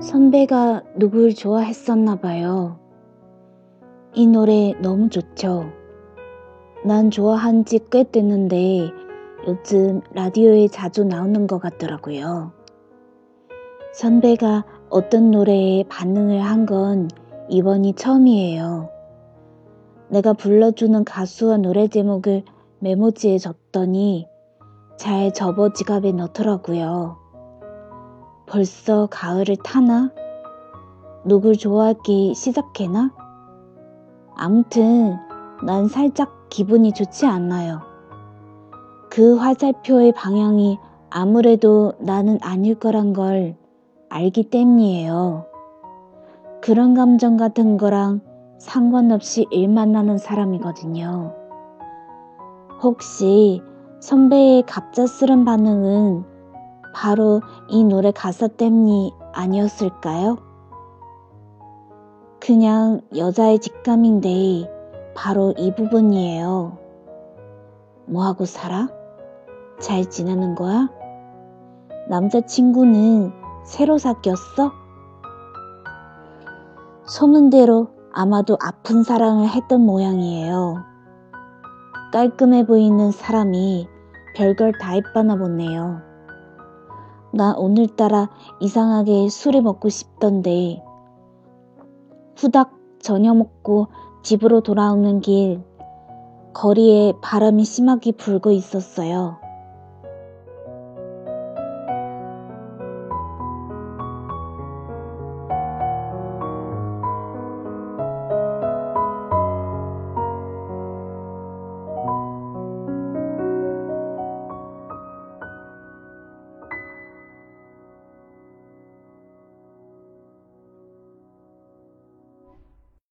선배가 누굴 좋아했었나 봐요. 이 노래 너무 좋죠. 난 좋아한 지 꽤 됐는데 요즘 라디오에 자주 나오는 것 같더라고요. 선배가 어떤 노래에 반응을 한 건 이번이 처음이에요. 내가 불러주는 가수와 노래 제목을 메모지에 적더니 잘 접어 지갑에 넣더라고요. 벌써 가을을 타나? 누굴 좋아하기 시작해나? 아무튼 난 살짝 기분이 좋지 않아요. 그 화살표의 방향이 아무래도 나는 아닐 거란 걸 알기 때문이에요. 그런 감정 같은 거랑 상관없이 일 만 나는 사람이거든요. 혹시 선배의 갑작스런 반응은 바로 이 노래 가사 때문이 아니었을까요? 그냥 여자의 직감인데 바로 이 부분이에요. 뭐하고 살아? 잘 지내는 거야? 남자친구는 새로 사귀었어? 소문대로 아마도 아픈 사랑을 했던 모양이에요. 깔끔해 보이는 사람이 별걸 다 했바나 보네요. 나 오늘따라 이상하게 술을 먹고 싶던데 후닥 저녁 먹고 집으로 돌아오는 길 거리에 바람이 심하게 불고 있었어요.